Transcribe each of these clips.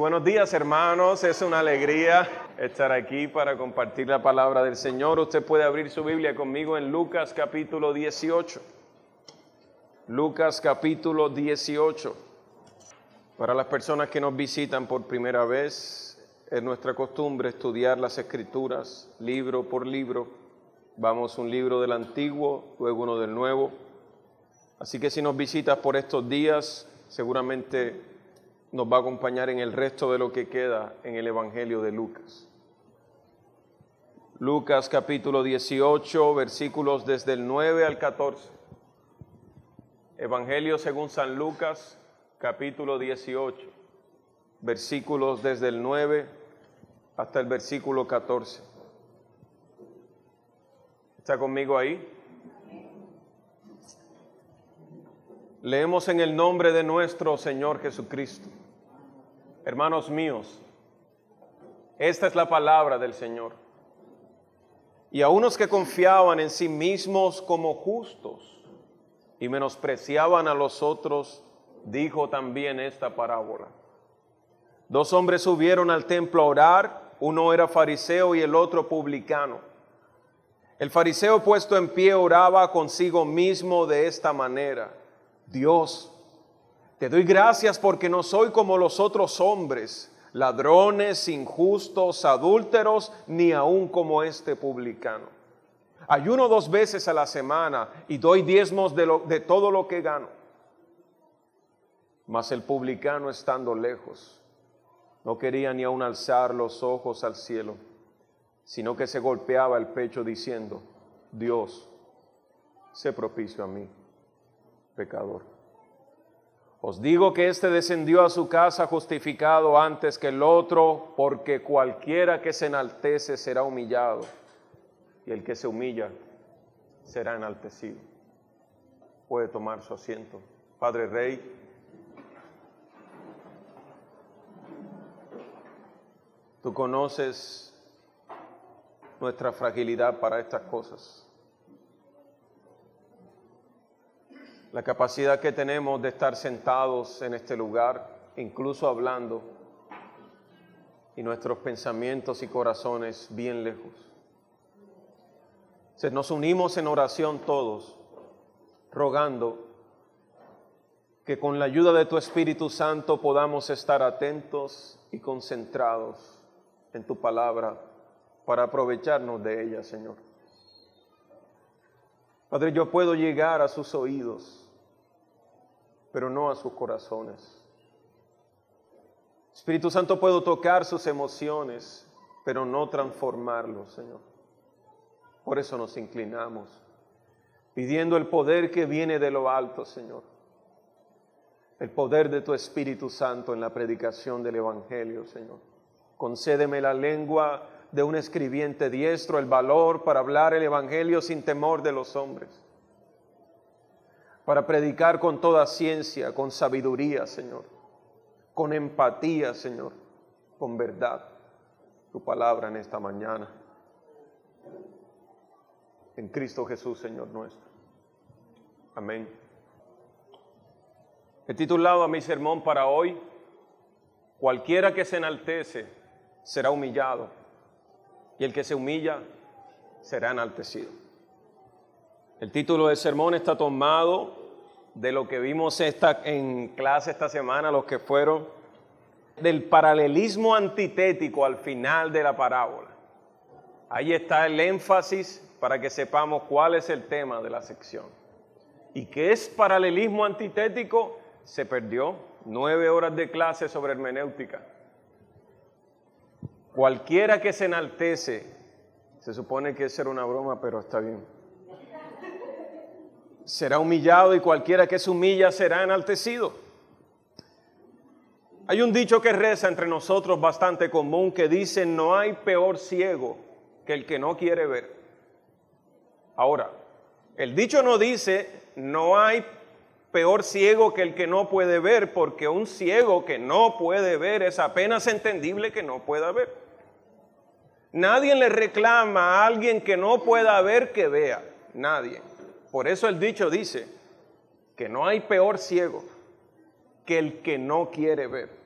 Buenos días hermanos, es una alegría estar aquí para compartir la palabra del Señor. Usted puede abrir su Biblia conmigo en Lucas capítulo 18. Lucas capítulo 18. Para las personas que nos visitan por primera vez, es nuestra costumbre estudiar las escrituras libro por libro. Vamos un libro del Antiguo, luego uno del Nuevo. Así que si nos visitas por estos días, seguramente nos va a acompañar en el resto de lo que queda en el Evangelio de Lucas. Lucas capítulo 18, versículos desde el 9 al 14. Evangelio según San Lucas capítulo 18, versículos desde el 9 hasta el versículo 14. ¿Está conmigo ahí? Leemos en el nombre de nuestro Señor Jesucristo. Hermanos míos, esta es la palabra del Señor. Y a unos que confiaban en sí mismos como justos y menospreciaban a los otros, dijo también esta parábola. Dos hombres subieron al templo a orar, uno era fariseo y el otro publicano. El fariseo puesto en pie oraba consigo mismo de esta manera. Dios, te doy gracias porque no soy como los otros hombres, ladrones, injustos, adúlteros, ni aun como este publicano. Ayuno dos veces a la semana y doy diezmos de, de todo lo que gano. Mas el publicano estando lejos, no quería ni aun alzar los ojos al cielo, sino que se golpeaba el pecho diciendo, Dios, sé propicio a mí pecador. Os digo que éste descendió a su casa justificado antes que el otro, porque cualquiera que se enaltece será humillado, y el que se humilla será enaltecido. Puede tomar su asiento. Padre Rey, tú conoces nuestra fragilidad para estas cosas. La capacidad que tenemos de estar sentados en este lugar, incluso hablando, y nuestros pensamientos y corazones bien lejos. Se nos unimos en oración todos, rogando que con la ayuda de tu Espíritu Santo podamos estar atentos y concentrados en tu palabra para aprovecharnos de ella, Señor. Padre, yo puedo llegar a sus oídos, pero no a sus corazones. Espíritu Santo, puedo tocar sus emociones, pero no transformarlos, Señor. Por eso nos inclinamos, pidiendo el poder que viene de lo alto, Señor. El poder de tu Espíritu Santo en la predicación del Evangelio, Señor. Concédeme la lengua de un escribiente diestro el valor para hablar el Evangelio sin temor de los hombres, para predicar con toda ciencia, con sabiduría, Señor, con empatía, Señor, con verdad, tu palabra en esta mañana. En Cristo Jesús, Señor nuestro. Amén. He titulado a mi sermón para hoy, cualquiera que se enaltece será humillado y el que se humilla será enaltecido. El título del sermón está tomado de lo que vimos esta, en clase esta semana, los que fueron, del paralelismo antitético al final de la parábola. Ahí está el énfasis para que sepamos cuál es el tema de la sección. ¿Y qué es paralelismo antitético? Se perdió nueve horas de clase sobre hermenéutica. Cualquiera que se enaltece, se supone que es ser una broma, pero está bien. Será humillado y cualquiera que se humilla será enaltecido. Hay un dicho que reza entre nosotros bastante común que dice, no hay peor ciego que el que no quiere ver. Ahora, el dicho no dice, no hay peor ciego que el que no puede ver, porque un ciego que no puede ver es apenas entendible que no pueda ver. Nadie le reclama a alguien que no pueda ver que vea. Nadie. Por eso el dicho dice que no hay peor ciego que el que no quiere ver.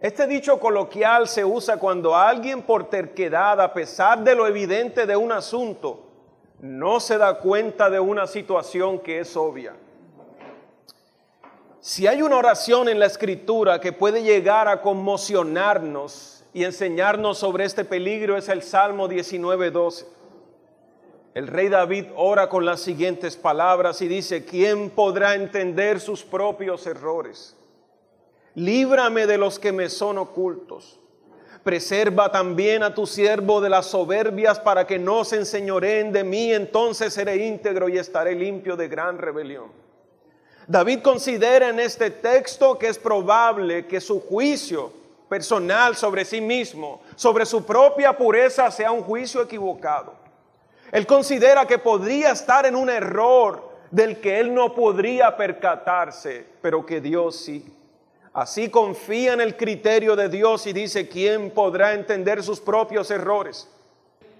Este dicho coloquial se usa cuando alguien por terquedad, a pesar de lo evidente de un asunto, no se da cuenta de una situación que es obvia. Si hay una oración en la escritura que puede llegar a conmocionarnos y enseñarnos sobre este peligro es el Salmo 19:12. El rey David ora con las siguientes palabras y dice, ¿quién podrá entender sus propios errores? Líbrame de los que me son ocultos. Preserva también a tu siervo de las soberbias para que no se enseñoreen de mí, entonces seré íntegro y estaré limpio de gran rebelión. David considera en este texto que es probable que su juicio personal sobre sí mismo, sobre su propia pureza, sea un juicio equivocado. Él considera que podría estar en un error del que él no podría percatarse, pero que Dios sí. Así confía en el criterio de Dios y dice, ¿quién podrá entender sus propios errores?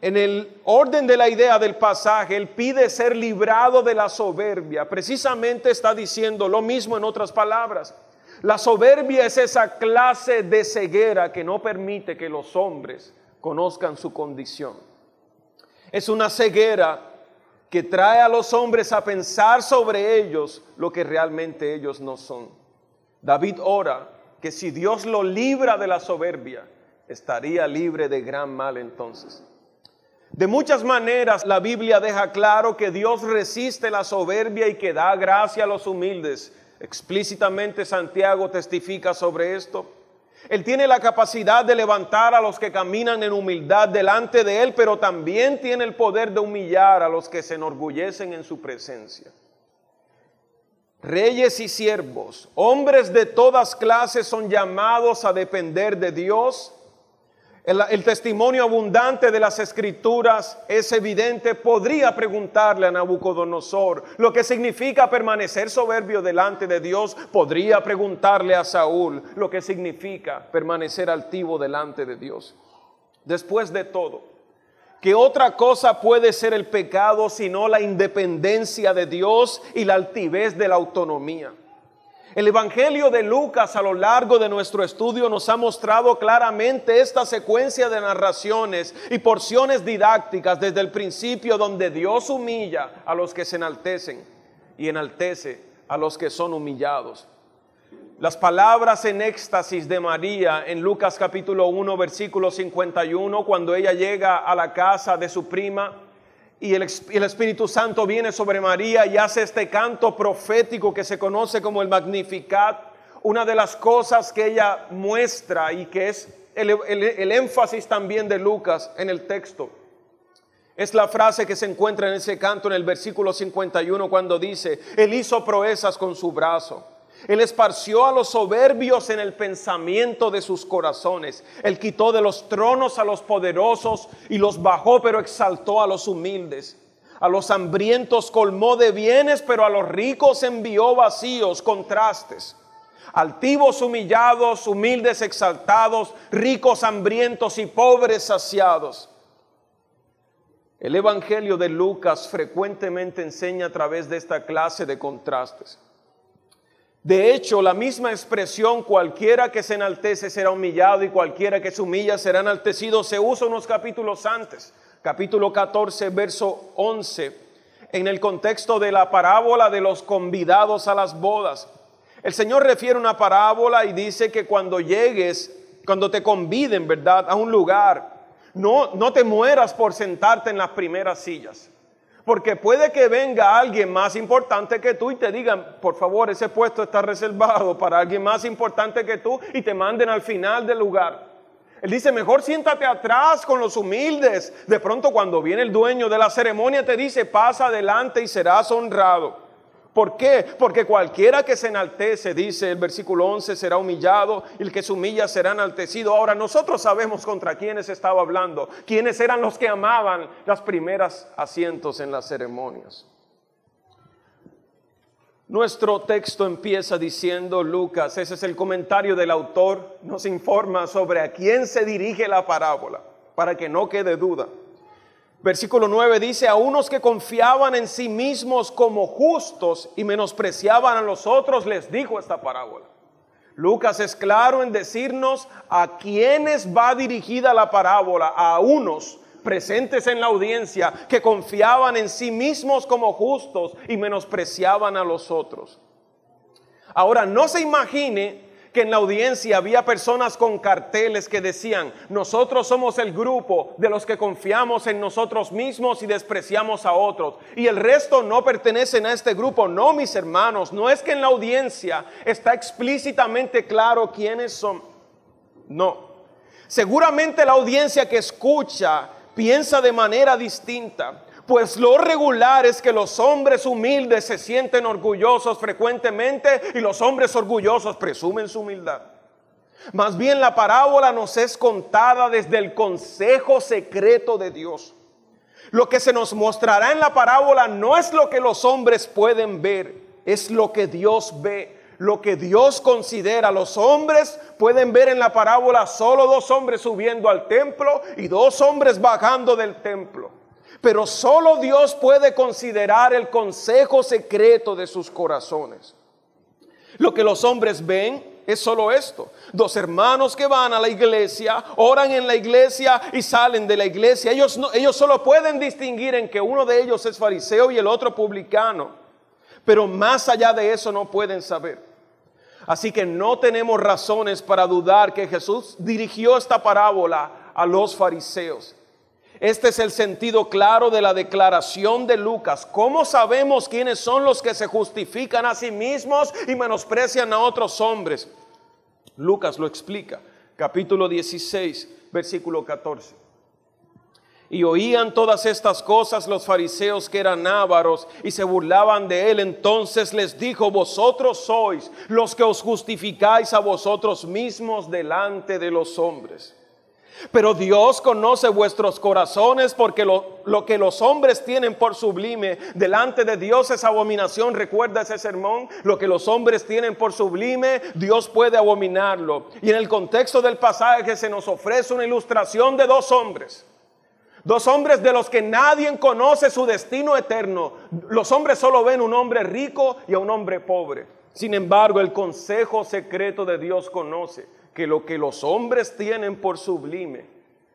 En el orden de la idea del pasaje, él pide ser librado de la soberbia. Precisamente está diciendo lo mismo en otras palabras. La soberbia es esa clase de ceguera que no permite que los hombres conozcan su condición. Es una ceguera que trae a los hombres a pensar sobre ellos lo que realmente ellos no son. David ora que si Dios lo libra de la soberbia, estaría libre de gran mal entonces. De muchas maneras la Biblia deja claro que Dios resiste la soberbia y que da gracia a los humildes. Explícitamente Santiago testifica sobre esto. Él tiene la capacidad de levantar a los que caminan en humildad delante de Él, pero también tiene el poder de humillar a los que se enorgullecen en su presencia reyes y siervos, hombres de todas clases son llamados a depender de Dios. El, testimonio abundante de las escrituras es evidente. Podría preguntarle a Nabucodonosor lo que significa permanecer soberbio delante de Dios. Podría preguntarle a Saúl lo que significa permanecer altivo delante de Dios. Después de todo, que otra cosa puede ser el pecado sino la independencia de Dios y la altivez de la autonomía. El Evangelio de Lucas a lo largo de nuestro estudio nos ha mostrado claramente esta secuencia de narraciones y porciones didácticas desde el principio donde Dios humilla a los que se enaltecen y enaltece a los que son humillados. Las palabras en éxtasis de María en Lucas capítulo 1 versículo 51, cuando ella llega a la casa de su prima y el, el, Espíritu Santo viene sobre María y hace este canto profético que se conoce como el Magnificat, una de las cosas que ella muestra y que es el, el énfasis también de Lucas en el texto. Es la frase que se encuentra en ese canto en el versículo 51 cuando dice, Él hizo proezas con su brazo. Él esparció a los soberbios en el pensamiento de sus corazones. Él quitó de los tronos a los poderosos y los bajó, pero exaltó a los humildes. A los hambrientos colmó de bienes, pero a los ricos envió vacíos, contrastes. Altivos humillados, humildes exaltados, ricos hambrientos y pobres saciados. El Evangelio de Lucas frecuentemente enseña a través de esta clase de contrastes. De hecho, la misma expresión, cualquiera que se enaltece será humillado y cualquiera que se humilla será enaltecido, se usa unos capítulos antes, capítulo 14, verso 11, en el contexto de la parábola de los convidados a las bodas. El Señor refiere una parábola y dice que cuando llegues, cuando te conviden, ¿verdad?, a un lugar, no, no te mueras por sentarte en las primeras sillas. Porque puede que venga alguien más importante que tú y te digan, por favor, ese puesto está reservado para alguien más importante que tú y te manden al final del lugar. Él dice, mejor siéntate atrás con los humildes. De pronto cuando viene el dueño de la ceremonia te dice, pasa adelante y serás honrado. ¿Por qué? Porque cualquiera que se enaltece, dice el versículo 11, será humillado y el que se humilla será enaltecido. Ahora nosotros sabemos contra quiénes estaba hablando, quiénes eran los que amaban las primeras asientos en las ceremonias. Nuestro texto empieza diciendo, Lucas, ese es el comentario del autor, nos informa sobre a quién se dirige la parábola, para que no quede duda. Versículo 9 dice, a unos que confiaban en sí mismos como justos y menospreciaban a los otros, les dijo esta parábola. Lucas es claro en decirnos a quienes va dirigida la parábola, a unos presentes en la audiencia que confiaban en sí mismos como justos y menospreciaban a los otros. Ahora, no se imagine que en la audiencia había personas con carteles que decían, nosotros somos el grupo de los que confiamos en nosotros mismos y despreciamos a otros. Y el resto no pertenecen a este grupo. No, mis hermanos, no es que en la audiencia está explícitamente claro quiénes son. No. Seguramente la audiencia que escucha piensa de manera distinta. Pues lo regular es que los hombres humildes se sienten orgullosos frecuentemente y los hombres orgullosos presumen su humildad. Más bien la parábola nos es contada desde el consejo secreto de Dios. Lo que se nos mostrará en la parábola no es lo que los hombres pueden ver, es lo que Dios ve, lo que Dios considera. Los hombres pueden ver en la parábola solo dos hombres subiendo al templo y dos hombres bajando del templo. Pero solo Dios puede considerar el consejo secreto de sus corazones. Lo que los hombres ven es solo esto. Dos hermanos que van a la iglesia, oran en la iglesia y salen de la iglesia. Ellos, no, ellos solo pueden distinguir en que uno de ellos es fariseo y el otro publicano. Pero más allá de eso no pueden saber. Así que no tenemos razones para dudar que Jesús dirigió esta parábola a los fariseos. Este es el sentido claro de la declaración de Lucas. ¿Cómo sabemos quiénes son los que se justifican a sí mismos y menosprecian a otros hombres? Lucas lo explica, capítulo 16, versículo 14. Y oían todas estas cosas los fariseos que eran ávaros y se burlaban de él. Entonces les dijo, vosotros sois los que os justificáis a vosotros mismos delante de los hombres. Pero Dios conoce vuestros corazones porque lo, lo, que los hombres tienen por sublime delante de Dios es abominación. Recuerda ese sermón. Lo que los hombres tienen por sublime, Dios puede abominarlo. Y en el contexto del pasaje se nos ofrece una ilustración de dos hombres. Dos hombres de los que nadie conoce su destino eterno. Los hombres solo ven un hombre rico y a un hombre pobre. Sin embargo, el consejo secreto de Dios conoce que lo que los hombres tienen por sublime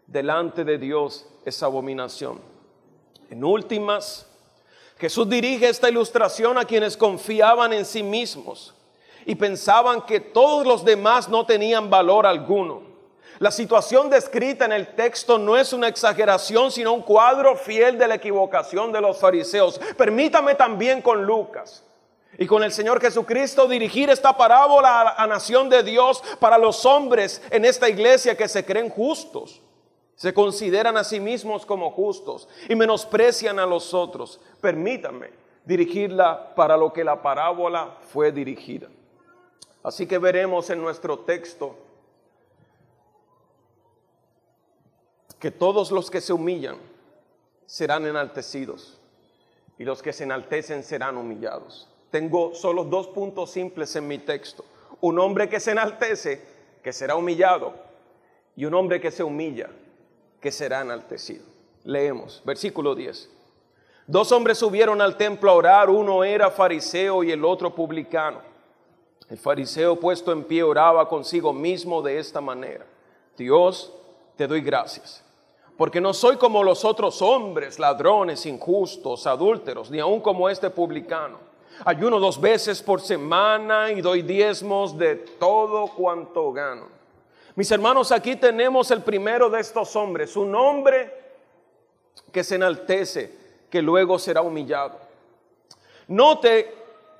delante de Dios es abominación. En últimas, Jesús dirige esta ilustración a quienes confiaban en sí mismos y pensaban que todos los demás no tenían valor alguno. La situación descrita en el texto no es una exageración, sino un cuadro fiel de la equivocación de los fariseos. Permítame también con Lucas y con el Señor Jesucristo dirigir esta parábola a la nación de Dios para los hombres en esta iglesia que se creen justos. Se consideran a sí mismos como justos y menosprecian a los otros. Permítanme dirigirla para lo que la parábola fue dirigida. Así que veremos en nuestro texto que todos los que se humillan serán enaltecidos y los que se enaltecen serán humillados tengo solo dos puntos simples en mi texto. Un hombre que se enaltece, que será humillado, y un hombre que se humilla, que será enaltecido. Leemos, versículo 10. Dos hombres subieron al templo a orar, uno era fariseo y el otro publicano. El fariseo puesto en pie oraba consigo mismo de esta manera. Dios, te doy gracias, porque no soy como los otros hombres, ladrones, injustos, adúlteros, ni aun como este publicano ayuno dos veces por semana y doy diezmos de todo cuanto gano. Mis hermanos, aquí tenemos el primero de estos hombres, un hombre que se enaltece, que luego será humillado. Note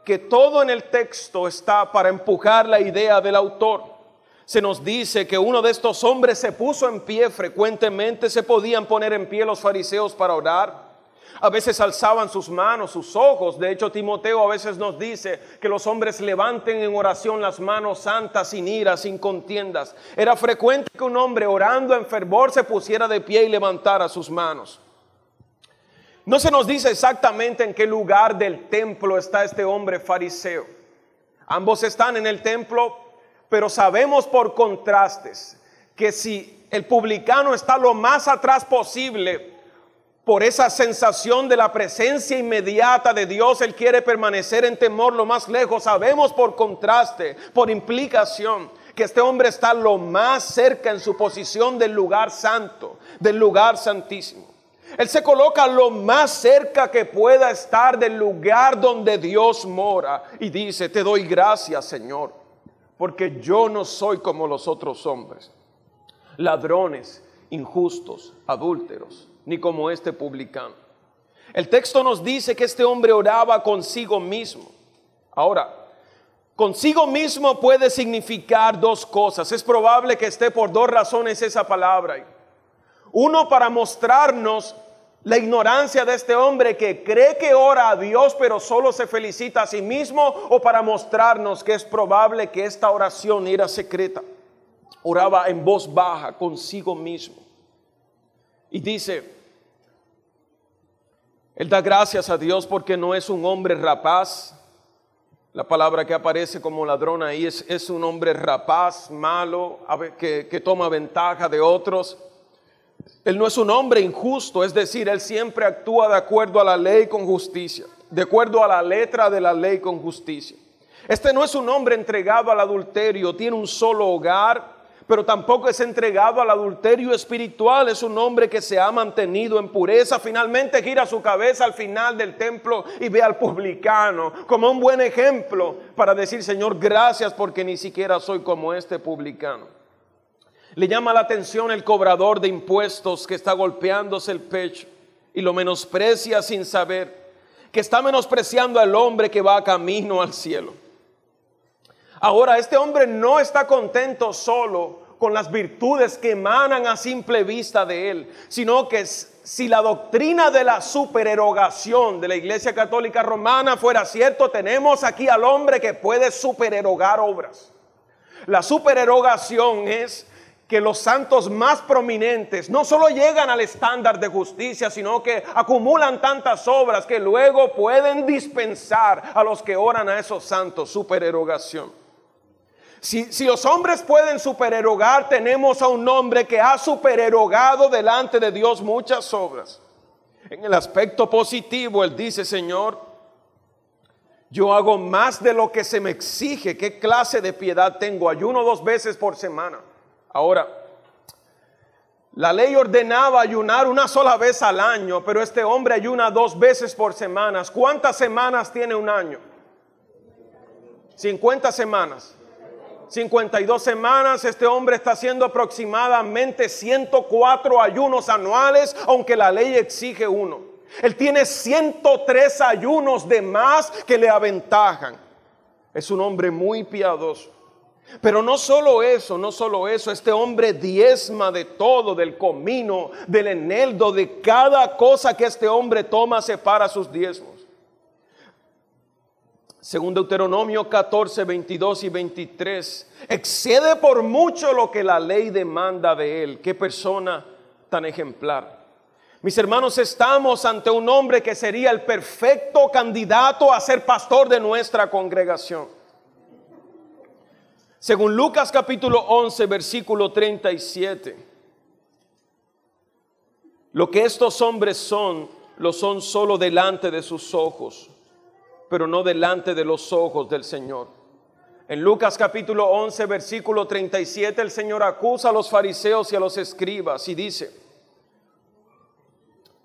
que todo en el texto está para empujar la idea del autor. Se nos dice que uno de estos hombres se puso en pie frecuentemente, se podían poner en pie los fariseos para orar. A veces alzaban sus manos, sus ojos. De hecho, Timoteo a veces nos dice que los hombres levanten en oración las manos santas, sin ira, sin contiendas. Era frecuente que un hombre orando en fervor se pusiera de pie y levantara sus manos. No se nos dice exactamente en qué lugar del templo está este hombre fariseo. Ambos están en el templo, pero sabemos por contrastes que si el publicano está lo más atrás posible, por esa sensación de la presencia inmediata de Dios, Él quiere permanecer en temor lo más lejos. Sabemos por contraste, por implicación, que este hombre está lo más cerca en su posición del lugar santo, del lugar santísimo. Él se coloca lo más cerca que pueda estar del lugar donde Dios mora y dice, te doy gracias Señor, porque yo no soy como los otros hombres, ladrones, injustos, adúlteros, ni como este publicano. El texto nos dice que este hombre oraba consigo mismo. Ahora, consigo mismo puede significar dos cosas. Es probable que esté por dos razones esa palabra. Uno para mostrarnos la ignorancia de este hombre que cree que ora a Dios pero solo se felicita a sí mismo o para mostrarnos que es probable que esta oración era secreta. Oraba en voz baja consigo mismo. Y dice, él da gracias a Dios porque no es un hombre rapaz. La palabra que aparece como ladrón ahí es, es un hombre rapaz, malo, que, que toma ventaja de otros. Él no es un hombre injusto, es decir, él siempre actúa de acuerdo a la ley con justicia, de acuerdo a la letra de la ley con justicia. Este no es un hombre entregado al adulterio, tiene un solo hogar, pero tampoco es entregado al adulterio espiritual. Es un hombre que se ha mantenido en pureza. Finalmente gira su cabeza al final del templo y ve al publicano como un buen ejemplo para decir, Señor, gracias porque ni siquiera soy como este publicano. Le llama la atención el cobrador de impuestos que está golpeándose el pecho y lo menosprecia sin saber, que está menospreciando al hombre que va camino al cielo. Ahora, este hombre no está contento solo con las virtudes que emanan a simple vista de él, sino que si la doctrina de la supererogación de la Iglesia Católica Romana fuera cierto, tenemos aquí al hombre que puede supererogar obras. La supererogación es que los santos más prominentes no solo llegan al estándar de justicia, sino que acumulan tantas obras que luego pueden dispensar a los que oran a esos santos supererogación. Si, los hombres pueden supererogar, tenemos a un hombre que ha supererogado delante de Dios muchas obras. En el aspecto positivo, él dice, Señor, yo hago más de lo que se me exige. ¿Qué clase de piedad tengo? Ayuno dos veces por semana. Ahora, la ley ordenaba ayunar una sola vez al año, pero este hombre ayuna dos veces por semana. ¿Cuántas semanas tiene un año? 50 semanas. 52 semanas, este hombre está haciendo aproximadamente 104 ayunos anuales, aunque la ley exige uno. Él tiene 103 ayunos de más que le aventajan. Es un hombre muy piadoso. Pero no solo eso, no solo eso, este hombre diezma de todo, del comino, del eneldo, de cada cosa que este hombre toma, separa sus diezmos. Según Deuteronomio 14, 22 y 23, excede por mucho lo que la ley demanda de él. Qué persona tan ejemplar. Mis hermanos, estamos ante un hombre que sería el perfecto candidato a ser pastor de nuestra congregación. Según Lucas capítulo 11, versículo 37, lo que estos hombres son, lo son solo delante de sus ojos pero no delante de los ojos del Señor. En Lucas capítulo 11, versículo 37, el Señor acusa a los fariseos y a los escribas y dice,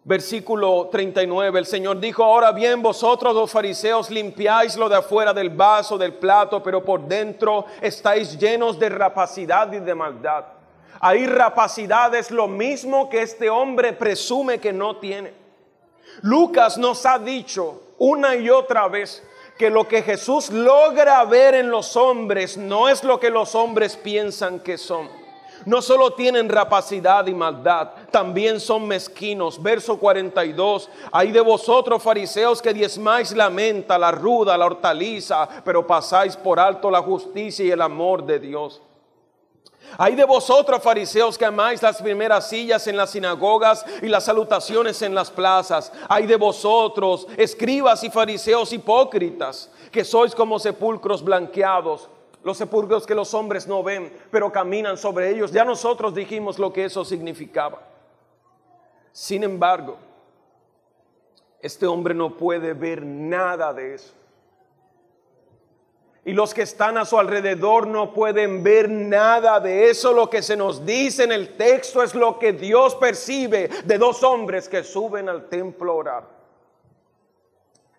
versículo 39, el Señor dijo, ahora bien vosotros los fariseos limpiáis lo de afuera del vaso, del plato, pero por dentro estáis llenos de rapacidad y de maldad. Ahí rapacidad es lo mismo que este hombre presume que no tiene. Lucas nos ha dicho una y otra vez que lo que Jesús logra ver en los hombres no es lo que los hombres piensan que son. No solo tienen rapacidad y maldad, también son mezquinos. Verso 42, hay de vosotros fariseos que diezmáis la menta, la ruda, la hortaliza, pero pasáis por alto la justicia y el amor de Dios. Hay de vosotros, fariseos, que amáis las primeras sillas en las sinagogas y las salutaciones en las plazas. Hay de vosotros, escribas y fariseos hipócritas, que sois como sepulcros blanqueados, los sepulcros que los hombres no ven, pero caminan sobre ellos. Ya nosotros dijimos lo que eso significaba. Sin embargo, Este hombre no puede ver nada de eso. Y los que están a su alrededor no pueden ver nada de eso. Lo que se nos dice en el texto es lo que Dios percibe de dos hombres que suben al templo a orar.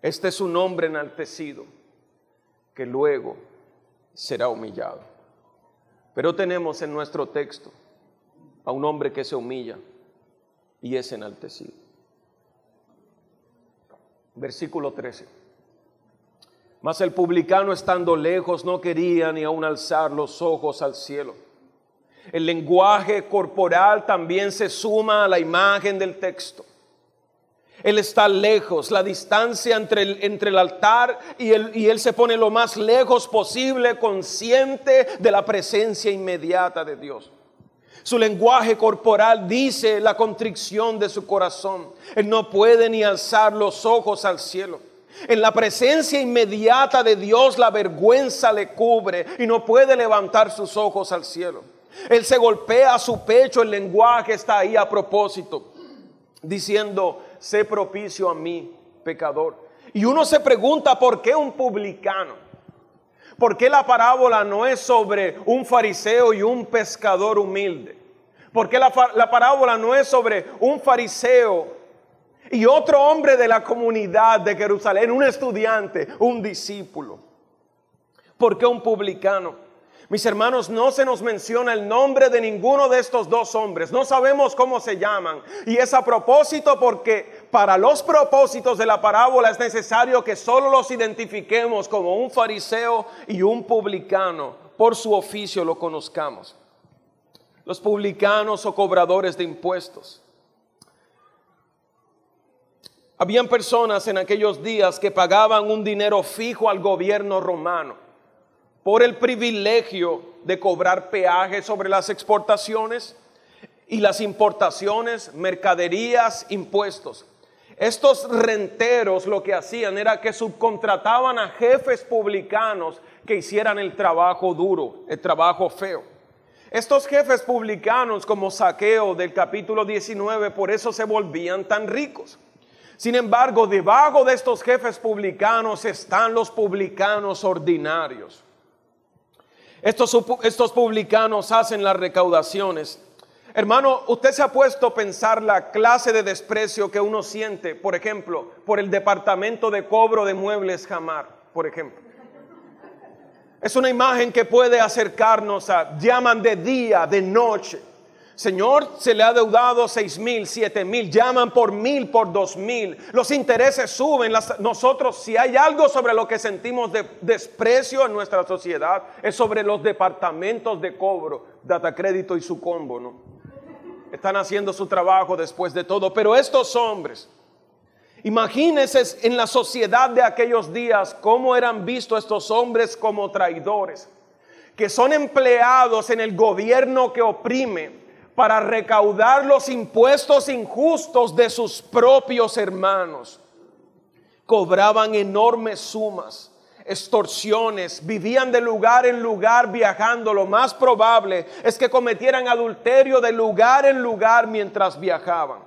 Este es un hombre enaltecido que luego será humillado. Pero tenemos en nuestro texto a un hombre que se humilla y es enaltecido. Versículo 13. Mas el publicano estando lejos no quería ni aun alzar los ojos al cielo. El lenguaje corporal también se suma a la imagen del texto. Él está lejos, la distancia entre el, entre el altar y él, y él se pone lo más lejos posible, consciente de la presencia inmediata de Dios. Su lenguaje corporal dice la contrición de su corazón. Él no puede ni alzar los ojos al cielo. En la presencia inmediata de Dios la vergüenza le cubre y no puede levantar sus ojos al cielo. Él se golpea a su pecho, el lenguaje está ahí a propósito, diciendo, sé propicio a mí, pecador. Y uno se pregunta, ¿por qué un publicano? ¿Por qué la parábola no es sobre un fariseo y un pescador humilde? ¿Por qué la, la parábola no es sobre un fariseo y otro hombre de la comunidad de Jerusalén, un estudiante, un discípulo? ¿Por qué un publicano? Mis hermanos, no se nos menciona el nombre de ninguno de estos dos hombres. No sabemos cómo se llaman. Y es a propósito porque para los propósitos de la parábola es necesario que solo los identifiquemos como un fariseo y un publicano. Por su oficio lo conozcamos. Los publicanos o cobradores de impuestos. Habían personas en aquellos días que pagaban un dinero fijo al gobierno romano por el privilegio de cobrar peaje sobre las exportaciones y las importaciones, mercaderías, impuestos. Estos renteros lo que hacían era que subcontrataban a jefes publicanos que hicieran el trabajo duro, el trabajo feo. Estos jefes publicanos como saqueo del capítulo 19 por eso se volvían tan ricos. Sin embargo, debajo de estos jefes publicanos están los publicanos ordinarios. Estos, publicanos hacen las recaudaciones. Hermano, usted se ha puesto a pensar la clase de desprecio que uno siente, por ejemplo, por el departamento de cobro de muebles Jamar, por ejemplo. Es una imagen que puede acercarnos a, llaman de día, de noche. Señor, se le ha deudado seis mil, siete mil, llaman por mil, por dos mil. Los intereses suben. nosotros, si hay algo sobre lo que sentimos de desprecio en nuestra sociedad, es sobre los departamentos de cobro, data crédito y su combo, ¿no? Están haciendo su trabajo después de todo. Pero estos hombres, imagínense en la sociedad de aquellos días cómo eran vistos estos hombres como traidores, que son empleados en el gobierno que oprime para recaudar los impuestos injustos de sus propios hermanos. Cobraban enormes sumas, extorsiones, vivían de lugar en lugar viajando. Lo más probable es que cometieran adulterio de lugar en lugar mientras viajaban.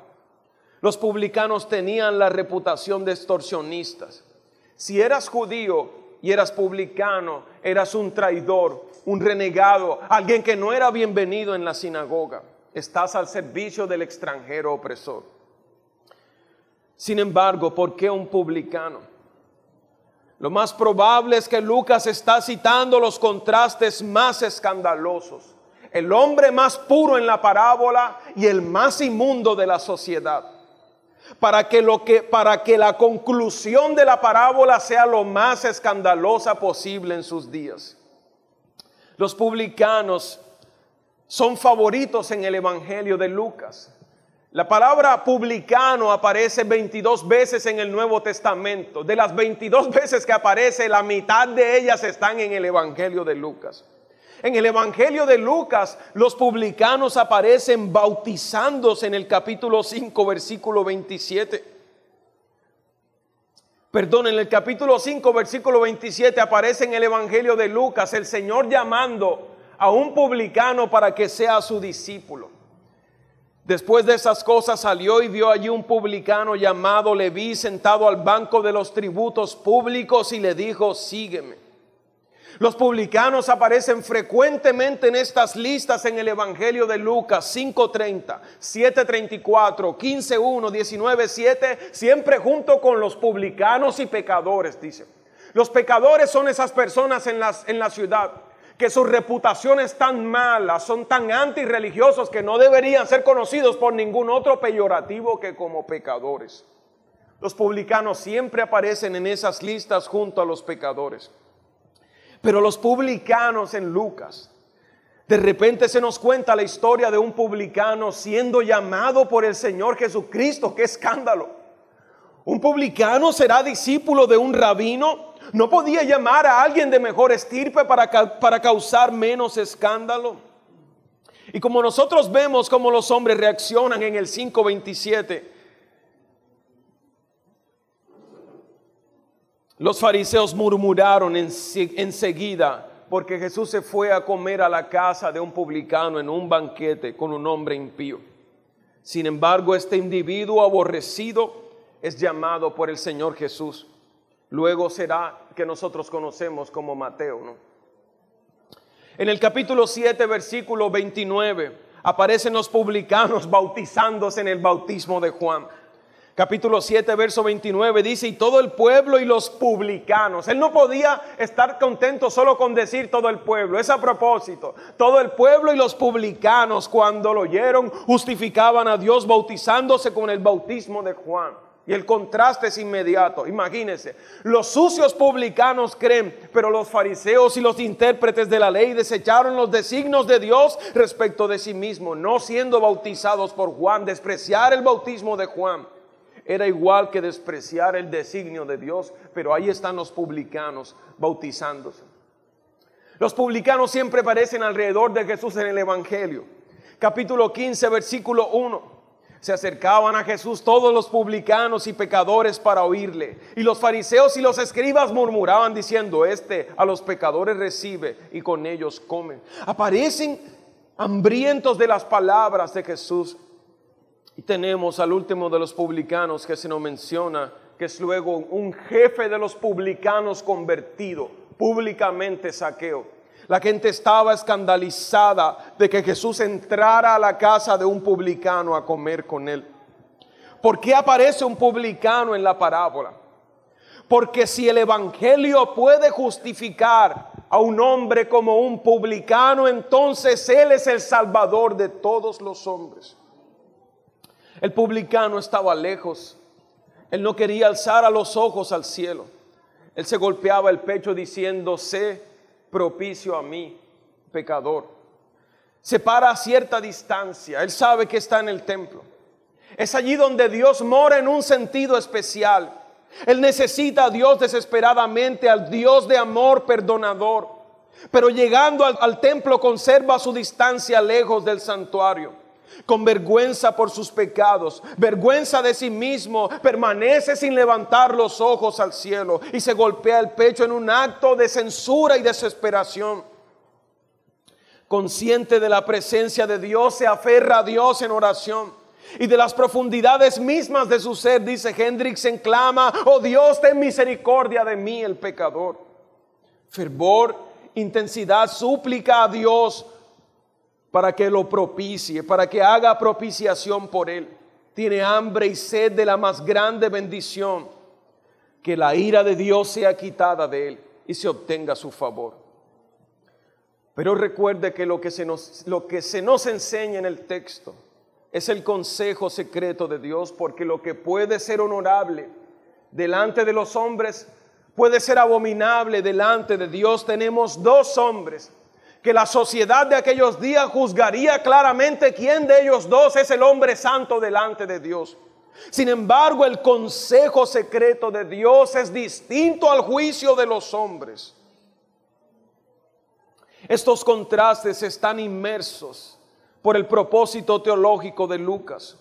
Los publicanos tenían la reputación de extorsionistas. Si eras judío y eras publicano, eras un traidor, un renegado, alguien que no era bienvenido en la sinagoga estás al servicio del extranjero opresor. Sin embargo, ¿por qué un publicano? Lo más probable es que Lucas está citando los contrastes más escandalosos. El hombre más puro en la parábola y el más inmundo de la sociedad. Para que, lo que, para que la conclusión de la parábola sea lo más escandalosa posible en sus días. Los publicanos son favoritos en el Evangelio de Lucas. La palabra publicano aparece 22 veces en el Nuevo Testamento. De las 22 veces que aparece, la mitad de ellas están en el Evangelio de Lucas. En el Evangelio de Lucas, los publicanos aparecen bautizándose en el capítulo 5, versículo 27. Perdón, en el capítulo 5, versículo 27 aparece en el Evangelio de Lucas el Señor llamando a un publicano para que sea su discípulo. Después de esas cosas salió y vio allí un publicano llamado Leví sentado al banco de los tributos públicos y le dijo, sígueme. Los publicanos aparecen frecuentemente en estas listas en el Evangelio de Lucas 5.30, 7.34, 15.1, 19.7, siempre junto con los publicanos y pecadores, dice. Los pecadores son esas personas en, las, en la ciudad que su reputación es tan mala, son tan antirreligiosos que no deberían ser conocidos por ningún otro peyorativo que como pecadores. Los publicanos siempre aparecen en esas listas junto a los pecadores. Pero los publicanos en Lucas, de repente se nos cuenta la historia de un publicano siendo llamado por el Señor Jesucristo. ¡Qué escándalo! Un publicano será discípulo de un rabino. No podía llamar a alguien de mejor estirpe para, para causar menos escándalo. Y como nosotros vemos cómo los hombres reaccionan en el 527, Los fariseos murmuraron enseguida porque Jesús se fue a comer a la casa de un publicano en un banquete con un hombre impío. Sin embargo, este individuo aborrecido es llamado por el Señor Jesús. Luego será que nosotros conocemos como Mateo. ¿no? En el capítulo 7, versículo 29, aparecen los publicanos bautizándose en el bautismo de Juan capítulo 7, verso 29 dice, y todo el pueblo y los publicanos. Él no podía estar contento solo con decir todo el pueblo, es a propósito. Todo el pueblo y los publicanos cuando lo oyeron justificaban a Dios bautizándose con el bautismo de Juan. Y el contraste es inmediato. Imagínense, los sucios publicanos creen, pero los fariseos y los intérpretes de la ley desecharon los designos de Dios respecto de sí mismos, no siendo bautizados por Juan, despreciar el bautismo de Juan era igual que despreciar el designio de Dios, pero ahí están los publicanos bautizándose. Los publicanos siempre aparecen alrededor de Jesús en el Evangelio. Capítulo 15, versículo 1. Se acercaban a Jesús todos los publicanos y pecadores para oírle. Y los fariseos y los escribas murmuraban diciendo, este a los pecadores recibe y con ellos comen. Aparecen hambrientos de las palabras de Jesús y tenemos al último de los publicanos que se nos menciona, que es luego un jefe de los publicanos convertido, públicamente saqueo. La gente estaba escandalizada de que Jesús entrara a la casa de un publicano a comer con él. ¿Por qué aparece un publicano en la parábola? Porque si el Evangelio puede justificar a un hombre como un publicano, entonces Él es el Salvador de todos los hombres. El publicano estaba lejos. Él no quería alzar a los ojos al cielo. Él se golpeaba el pecho diciendo, sé propicio a mí, pecador. Se para a cierta distancia. Él sabe que está en el templo. Es allí donde Dios mora en un sentido especial. Él necesita a Dios desesperadamente, al Dios de amor perdonador. Pero llegando al, al templo conserva su distancia lejos del santuario con vergüenza por sus pecados, vergüenza de sí mismo, permanece sin levantar los ojos al cielo y se golpea el pecho en un acto de censura y desesperación. Consciente de la presencia de Dios, se aferra a Dios en oración. Y de las profundidades mismas de su ser, dice Hendrix, en clama, oh Dios, ten misericordia de mí, el pecador. Fervor, intensidad, súplica a Dios para que lo propicie, para que haga propiciación por él. Tiene hambre y sed de la más grande bendición, que la ira de Dios sea quitada de él y se obtenga su favor. Pero recuerde que lo que se nos, lo que se nos enseña en el texto es el consejo secreto de Dios, porque lo que puede ser honorable delante de los hombres puede ser abominable delante de Dios. Tenemos dos hombres que la sociedad de aquellos días juzgaría claramente quién de ellos dos es el hombre santo delante de Dios. Sin embargo, el consejo secreto de Dios es distinto al juicio de los hombres. Estos contrastes están inmersos por el propósito teológico de Lucas.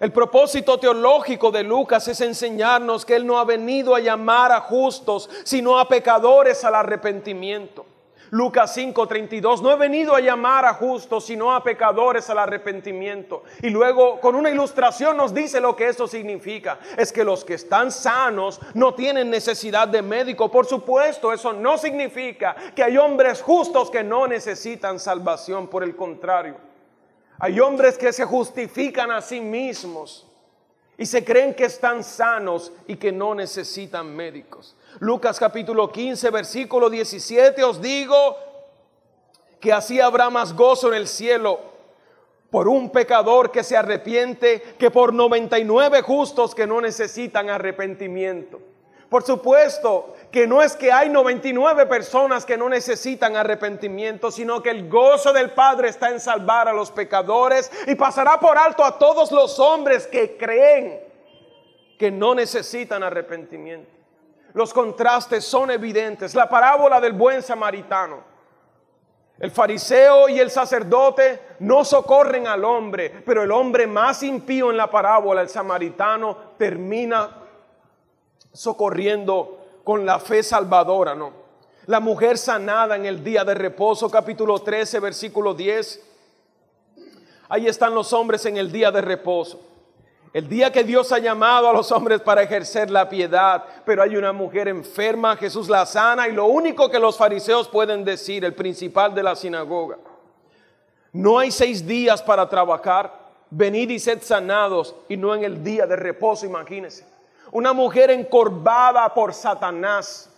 El propósito teológico de Lucas es enseñarnos que Él no ha venido a llamar a justos, sino a pecadores al arrepentimiento. Lucas 5:32, no he venido a llamar a justos, sino a pecadores al arrepentimiento. Y luego con una ilustración nos dice lo que eso significa. Es que los que están sanos no tienen necesidad de médico. Por supuesto, eso no significa que hay hombres justos que no necesitan salvación. Por el contrario, hay hombres que se justifican a sí mismos y se creen que están sanos y que no necesitan médicos. Lucas capítulo 15, versículo 17, os digo que así habrá más gozo en el cielo por un pecador que se arrepiente que por 99 justos que no necesitan arrepentimiento. Por supuesto que no es que hay 99 personas que no necesitan arrepentimiento, sino que el gozo del Padre está en salvar a los pecadores y pasará por alto a todos los hombres que creen que no necesitan arrepentimiento. Los contrastes son evidentes. La parábola del buen samaritano. El fariseo y el sacerdote no socorren al hombre, pero el hombre más impío en la parábola, el samaritano, termina socorriendo con la fe salvadora, ¿no? La mujer sanada en el día de reposo, capítulo 13, versículo 10. Ahí están los hombres en el día de reposo. El día que Dios ha llamado a los hombres para ejercer la piedad, pero hay una mujer enferma, Jesús la sana y lo único que los fariseos pueden decir, el principal de la sinagoga, no hay seis días para trabajar, venid y sed sanados y no en el día de reposo, imagínense. Una mujer encorvada por Satanás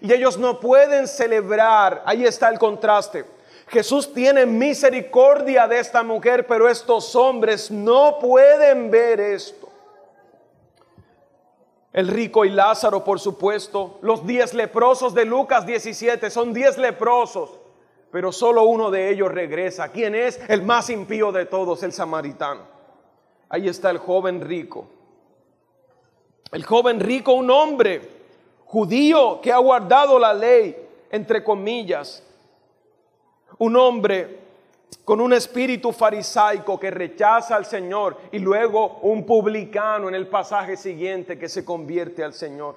y ellos no pueden celebrar, ahí está el contraste Jesús tiene misericordia de esta mujer, pero estos hombres no pueden ver esto. El rico y Lázaro, por supuesto, los diez leprosos de Lucas 17, son diez leprosos, pero solo uno de ellos regresa. ¿Quién es? El más impío de todos, el samaritano. Ahí está el joven rico. El joven rico, un hombre judío que ha guardado la ley, entre comillas, un hombre con un espíritu farisaico que rechaza al Señor y luego un publicano en el pasaje siguiente que se convierte al Señor.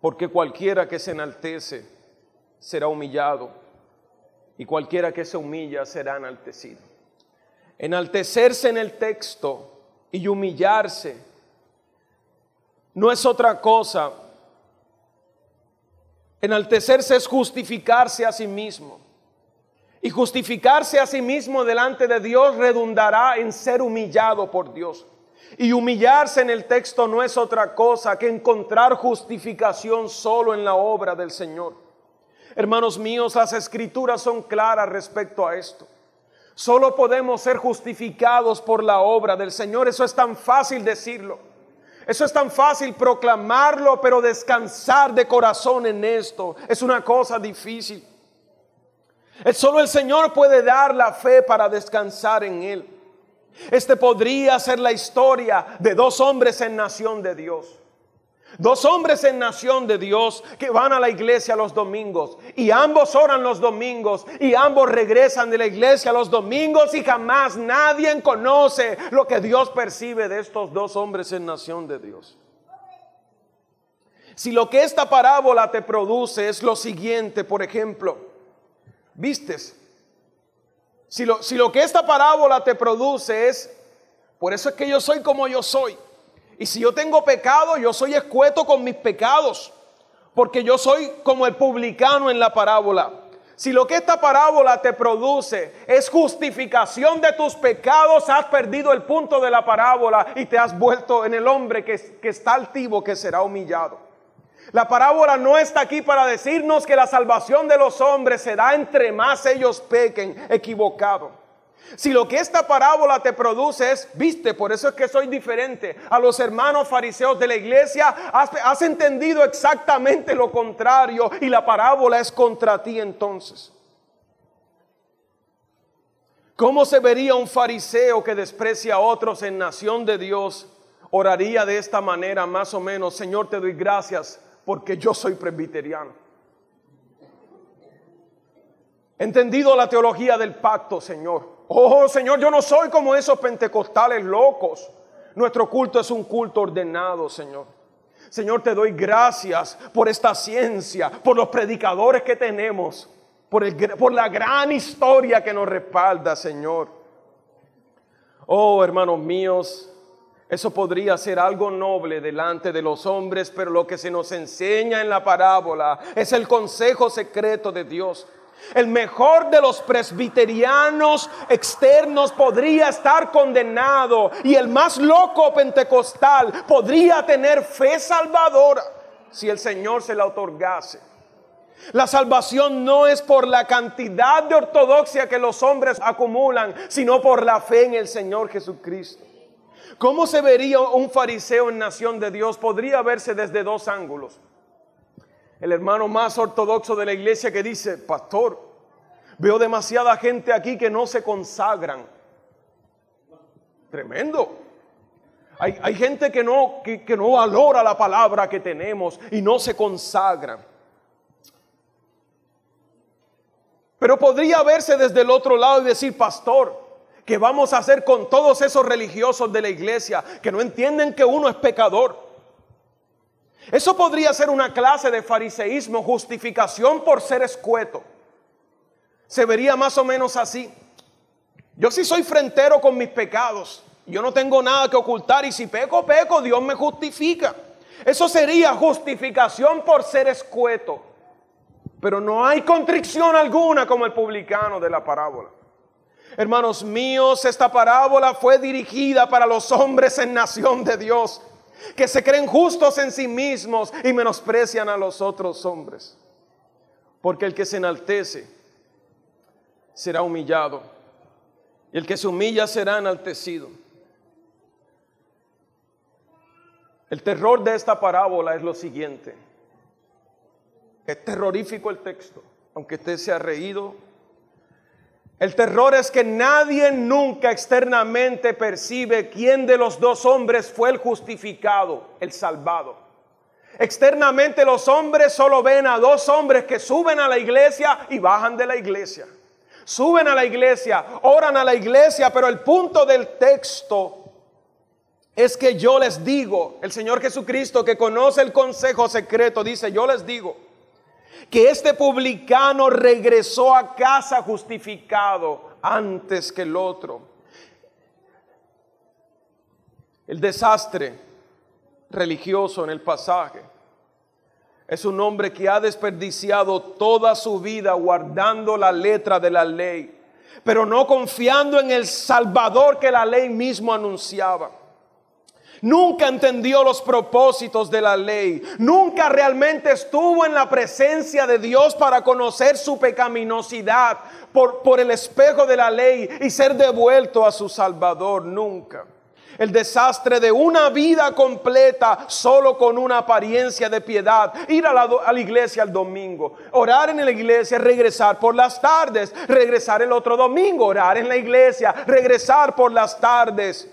Porque cualquiera que se enaltece será humillado y cualquiera que se humilla será enaltecido. Enaltecerse en el texto y humillarse no es otra cosa Enaltecerse es justificarse a sí mismo. Y justificarse a sí mismo delante de Dios redundará en ser humillado por Dios. Y humillarse en el texto no es otra cosa que encontrar justificación solo en la obra del Señor. Hermanos míos, las escrituras son claras respecto a esto. Solo podemos ser justificados por la obra del Señor. Eso es tan fácil decirlo. Eso es tan fácil proclamarlo, pero descansar de corazón en esto es una cosa difícil. Solo el Señor puede dar la fe para descansar en Él. Este podría ser la historia de dos hombres en nación de Dios. Dos hombres en nación de Dios que van a la iglesia los domingos y ambos oran los domingos y ambos regresan de la iglesia los domingos y jamás nadie conoce lo que Dios percibe de estos dos hombres en nación de Dios. Si lo que esta parábola te produce es lo siguiente, por ejemplo, vistes, si lo, si lo que esta parábola te produce es, por eso es que yo soy como yo soy. Y si yo tengo pecado, yo soy escueto con mis pecados, porque yo soy como el publicano en la parábola. Si lo que esta parábola te produce es justificación de tus pecados, has perdido el punto de la parábola y te has vuelto en el hombre que, que está altivo, que será humillado. La parábola no está aquí para decirnos que la salvación de los hombres será entre más ellos pequen, equivocado. Si lo que esta parábola te produce es, viste, por eso es que soy diferente a los hermanos fariseos de la iglesia, has, entendido exactamente lo contrario y la parábola es contra ti entonces. ¿Cómo se vería un fariseo que desprecia a otros en nación de Dios? Oraría de esta manera más o menos, Señor, te doy gracias porque yo soy presbiteriano. Entendido la teología del pacto, Señor. Oh Señor, yo no soy como esos pentecostales locos. Nuestro culto es un culto ordenado, Señor. Señor, te doy gracias por esta ciencia, por los predicadores que tenemos, por, el, por la gran historia que nos respalda, Señor. Oh, hermanos míos, eso podría ser algo noble delante de los hombres, pero lo que se nos enseña en la parábola es el consejo secreto de Dios. El mejor de los presbiterianos externos podría estar condenado y el más loco pentecostal podría tener fe salvadora si el Señor se la otorgase. La salvación no es por la cantidad de ortodoxia que los hombres acumulan, sino por la fe en el Señor Jesucristo. ¿Cómo se vería un fariseo en nación de Dios? Podría verse desde dos ángulos el hermano más ortodoxo de la iglesia que dice, pastor, veo demasiada gente aquí que no se consagran. Tremendo. Hay, gente que no, que, que no valora la palabra que tenemos y no se consagra. Pero podría verse desde el otro lado y decir, pastor, ¿qué vamos a hacer con todos esos religiosos de la iglesia que no entienden que uno es pecador? Eso podría ser una clase de fariseísmo, justificación por ser escueto. Se vería más o menos así. Yo sí soy frentero con mis pecados. Yo no tengo nada que ocultar y si peco, peco, Dios me justifica. Eso sería justificación por ser escueto. Pero no hay contrición alguna como el publicano de la parábola. Hermanos míos, esta parábola fue dirigida para los hombres en nación de Dios que se creen justos en sí mismos y menosprecian a los otros hombres. Porque el que se enaltece será humillado y el que se humilla será enaltecido. El terror de esta parábola es lo siguiente. Es terrorífico el texto, aunque usted se ha reído el terror es que nadie nunca externamente percibe quién de los dos hombres fue el justificado, el salvado. Externamente los hombres solo ven a dos hombres que suben a la iglesia y bajan de la iglesia. Suben a la iglesia, oran a la iglesia, pero el punto del texto es que yo les digo, el Señor Jesucristo que conoce el consejo secreto, dice, yo les digo, que este publicano regresó a casa justificado antes que el otro. El desastre religioso en el pasaje es un hombre que ha desperdiciado toda su vida guardando la letra de la ley, pero no confiando en el Salvador que la ley mismo anunciaba. Nunca entendió los propósitos de la ley. Nunca realmente estuvo en la presencia de Dios para conocer su pecaminosidad por, por el espejo de la ley y ser devuelto a su Salvador. Nunca. El desastre de una vida completa solo con una apariencia de piedad. Ir a la, a la, iglesia el domingo, orar en la iglesia, regresar por las tardes, regresar el otro domingo, orar en la iglesia, regresar por las tardes.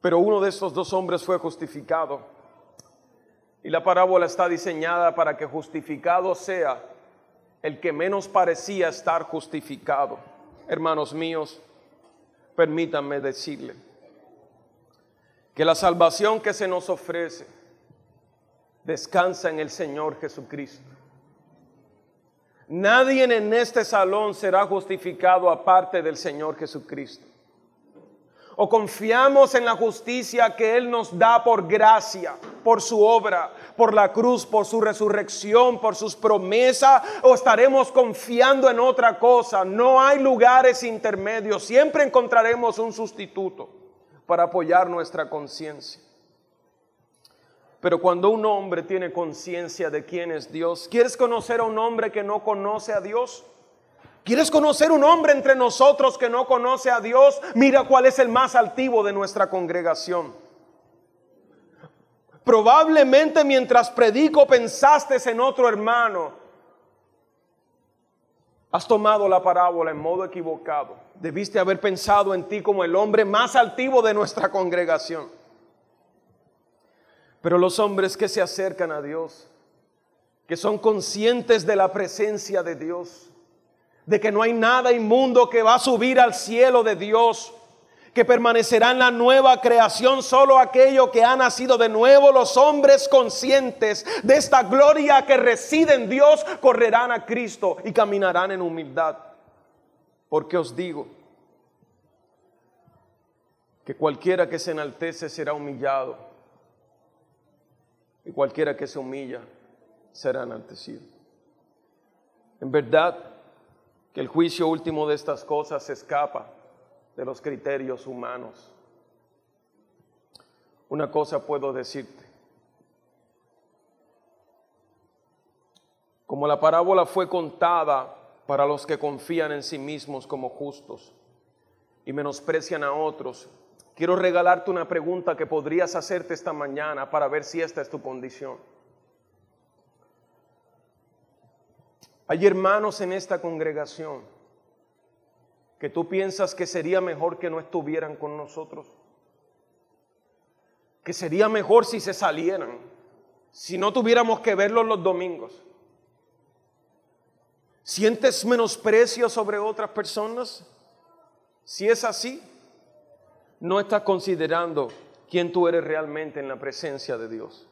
Pero uno de estos dos hombres fue justificado. Y la parábola está diseñada para que justificado sea el que menos parecía estar justificado. Hermanos míos, permítanme decirle que la salvación que se nos ofrece descansa en el Señor Jesucristo. Nadie en este salón será justificado aparte del Señor Jesucristo o confiamos en la justicia que Él nos da por gracia, por su obra, por la cruz, por su resurrección, por sus promesas, o estaremos confiando en otra cosa. No hay lugares intermedios, siempre encontraremos un sustituto para apoyar nuestra conciencia. Pero cuando un hombre tiene conciencia de quién es Dios, ¿quieres conocer a un hombre que no conoce a Dios? ¿Quieres conocer un hombre entre nosotros que no conoce a Dios? Mira cuál es el más altivo de nuestra congregación. Probablemente mientras predico pensaste en otro hermano. Has tomado la parábola en modo equivocado. Debiste haber pensado en ti como el hombre más altivo de nuestra congregación. Pero los hombres que se acercan a Dios, que son conscientes de la presencia de Dios, de que no hay nada inmundo que va a subir al cielo de Dios, que permanecerá en la nueva creación solo aquello que ha nacido de nuevo, los hombres conscientes de esta gloria que reside en Dios, correrán a Cristo y caminarán en humildad. Porque os digo que cualquiera que se enaltece será humillado y cualquiera que se humilla será enaltecido. En verdad que el juicio último de estas cosas se escapa de los criterios humanos. Una cosa puedo decirte. Como la parábola fue contada para los que confían en sí mismos como justos y menosprecian a otros, quiero regalarte una pregunta que podrías hacerte esta mañana para ver si esta es tu condición. Hay hermanos en esta congregación que tú piensas que sería mejor que no estuvieran con nosotros. Que sería mejor si se salieran, si no tuviéramos que verlos los domingos. ¿Sientes menosprecio sobre otras personas? Si es así, no estás considerando quién tú eres realmente en la presencia de Dios.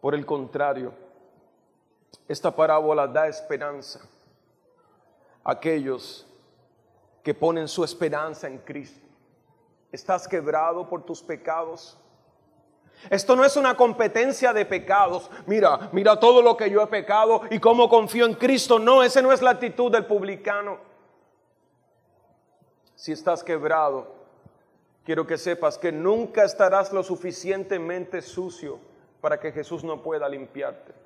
Por el contrario, esta parábola da esperanza a aquellos que ponen su esperanza en Cristo. ¿Estás quebrado por tus pecados? Esto no es una competencia de pecados. Mira, mira todo lo que yo he pecado y cómo confío en Cristo. No, esa no es la actitud del publicano. Si estás quebrado, quiero que sepas que nunca estarás lo suficientemente sucio para que Jesús no pueda limpiarte.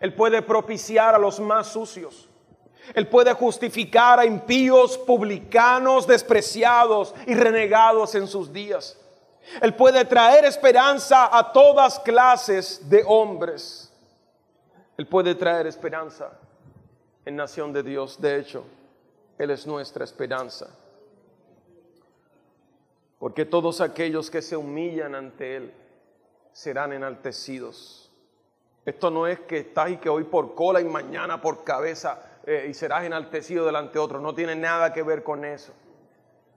Él puede propiciar a los más sucios. Él puede justificar a impíos, publicanos, despreciados y renegados en sus días. Él puede traer esperanza a todas clases de hombres. Él puede traer esperanza en nación de Dios. De hecho, Él es nuestra esperanza. Porque todos aquellos que se humillan ante Él serán enaltecidos. Esto no es que estás y que hoy por cola y mañana por cabeza eh, y serás enaltecido delante de otro. No tiene nada que ver con eso.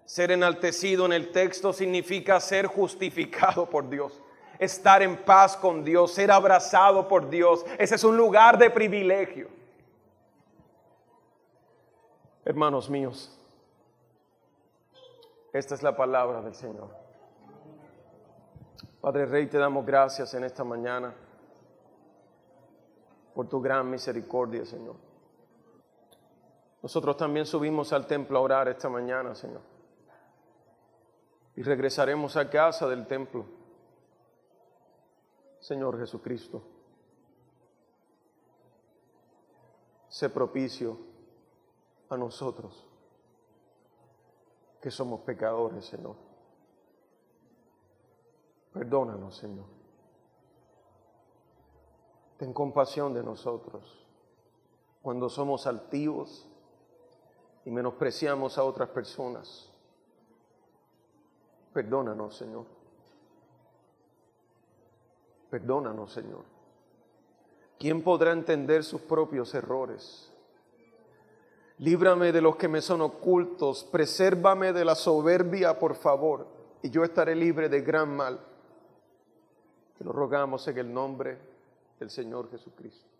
Ser enaltecido en el texto significa ser justificado por Dios, estar en paz con Dios, ser abrazado por Dios. Ese es un lugar de privilegio. Hermanos míos, esta es la palabra del Señor. Padre Rey, te damos gracias en esta mañana por tu gran misericordia, Señor. Nosotros también subimos al templo a orar esta mañana, Señor. Y regresaremos a casa del templo. Señor Jesucristo, sé propicio a nosotros, que somos pecadores, Señor. Perdónanos, Señor. Ten compasión de nosotros cuando somos altivos y menospreciamos a otras personas. Perdónanos, Señor. Perdónanos, Señor. ¿Quién podrá entender sus propios errores? Líbrame de los que me son ocultos, presérvame de la soberbia, por favor, y yo estaré libre de gran mal. Te lo rogamos en el nombre del Señor Jesucristo.